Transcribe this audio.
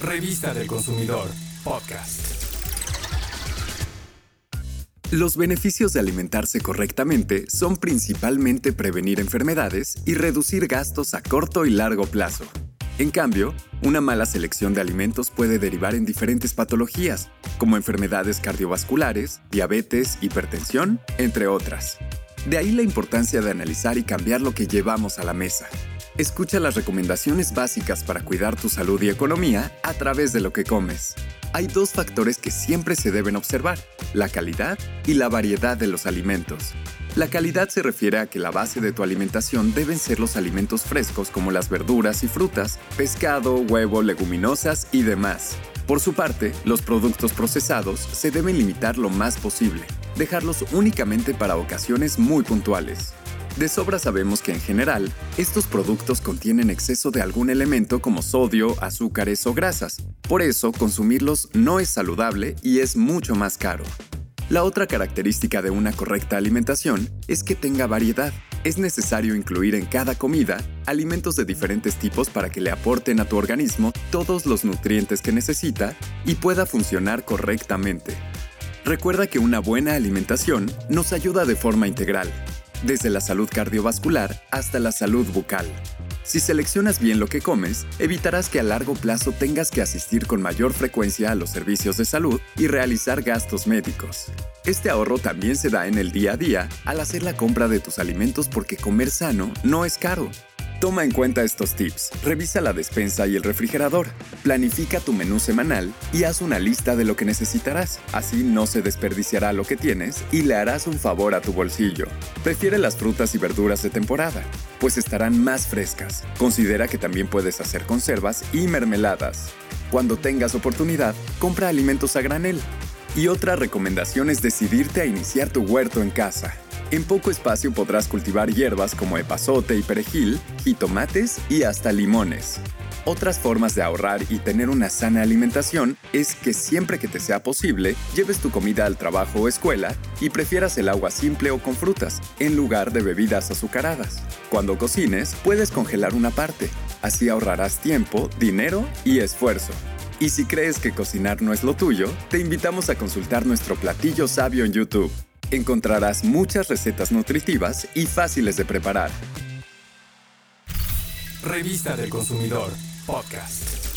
Revista del Consumidor, podcast. Los beneficios de alimentarse correctamente son principalmente prevenir enfermedades y reducir gastos a corto y largo plazo. En cambio, una mala selección de alimentos puede derivar en diferentes patologías, como enfermedades cardiovasculares, diabetes, hipertensión, entre otras. De ahí la importancia de analizar y cambiar lo que llevamos a la mesa. Escucha las recomendaciones básicas para cuidar tu salud y economía a través de lo que comes. Hay dos factores que siempre se deben observar, la calidad y la variedad de los alimentos. La calidad se refiere a que la base de tu alimentación deben ser los alimentos frescos como las verduras y frutas, pescado, huevo, leguminosas y demás. Por su parte, los productos procesados se deben limitar lo más posible, dejarlos únicamente para ocasiones muy puntuales. De sobra sabemos que en general, estos productos contienen exceso de algún elemento como sodio, azúcares o grasas. Por eso, consumirlos no es saludable y es mucho más caro. La otra característica de una correcta alimentación es que tenga variedad. Es necesario incluir en cada comida alimentos de diferentes tipos para que le aporten a tu organismo todos los nutrientes que necesita y pueda funcionar correctamente. Recuerda que una buena alimentación nos ayuda de forma integral desde la salud cardiovascular hasta la salud bucal. Si seleccionas bien lo que comes, evitarás que a largo plazo tengas que asistir con mayor frecuencia a los servicios de salud y realizar gastos médicos. Este ahorro también se da en el día a día al hacer la compra de tus alimentos porque comer sano no es caro. Toma en cuenta estos tips, revisa la despensa y el refrigerador, planifica tu menú semanal y haz una lista de lo que necesitarás. Así no se desperdiciará lo que tienes y le harás un favor a tu bolsillo. Prefiere las frutas y verduras de temporada, pues estarán más frescas. Considera que también puedes hacer conservas y mermeladas. Cuando tengas oportunidad, compra alimentos a granel. Y otra recomendación es decidirte a iniciar tu huerto en casa. En poco espacio podrás cultivar hierbas como epazote y perejil, jitomates y hasta limones. Otras formas de ahorrar y tener una sana alimentación es que siempre que te sea posible, lleves tu comida al trabajo o escuela y prefieras el agua simple o con frutas, en lugar de bebidas azucaradas. Cuando cocines, puedes congelar una parte, así ahorrarás tiempo, dinero y esfuerzo. Y si crees que cocinar no es lo tuyo, te invitamos a consultar nuestro platillo sabio en YouTube encontrarás muchas recetas nutritivas y fáciles de preparar. Revista del Consumidor, podcast.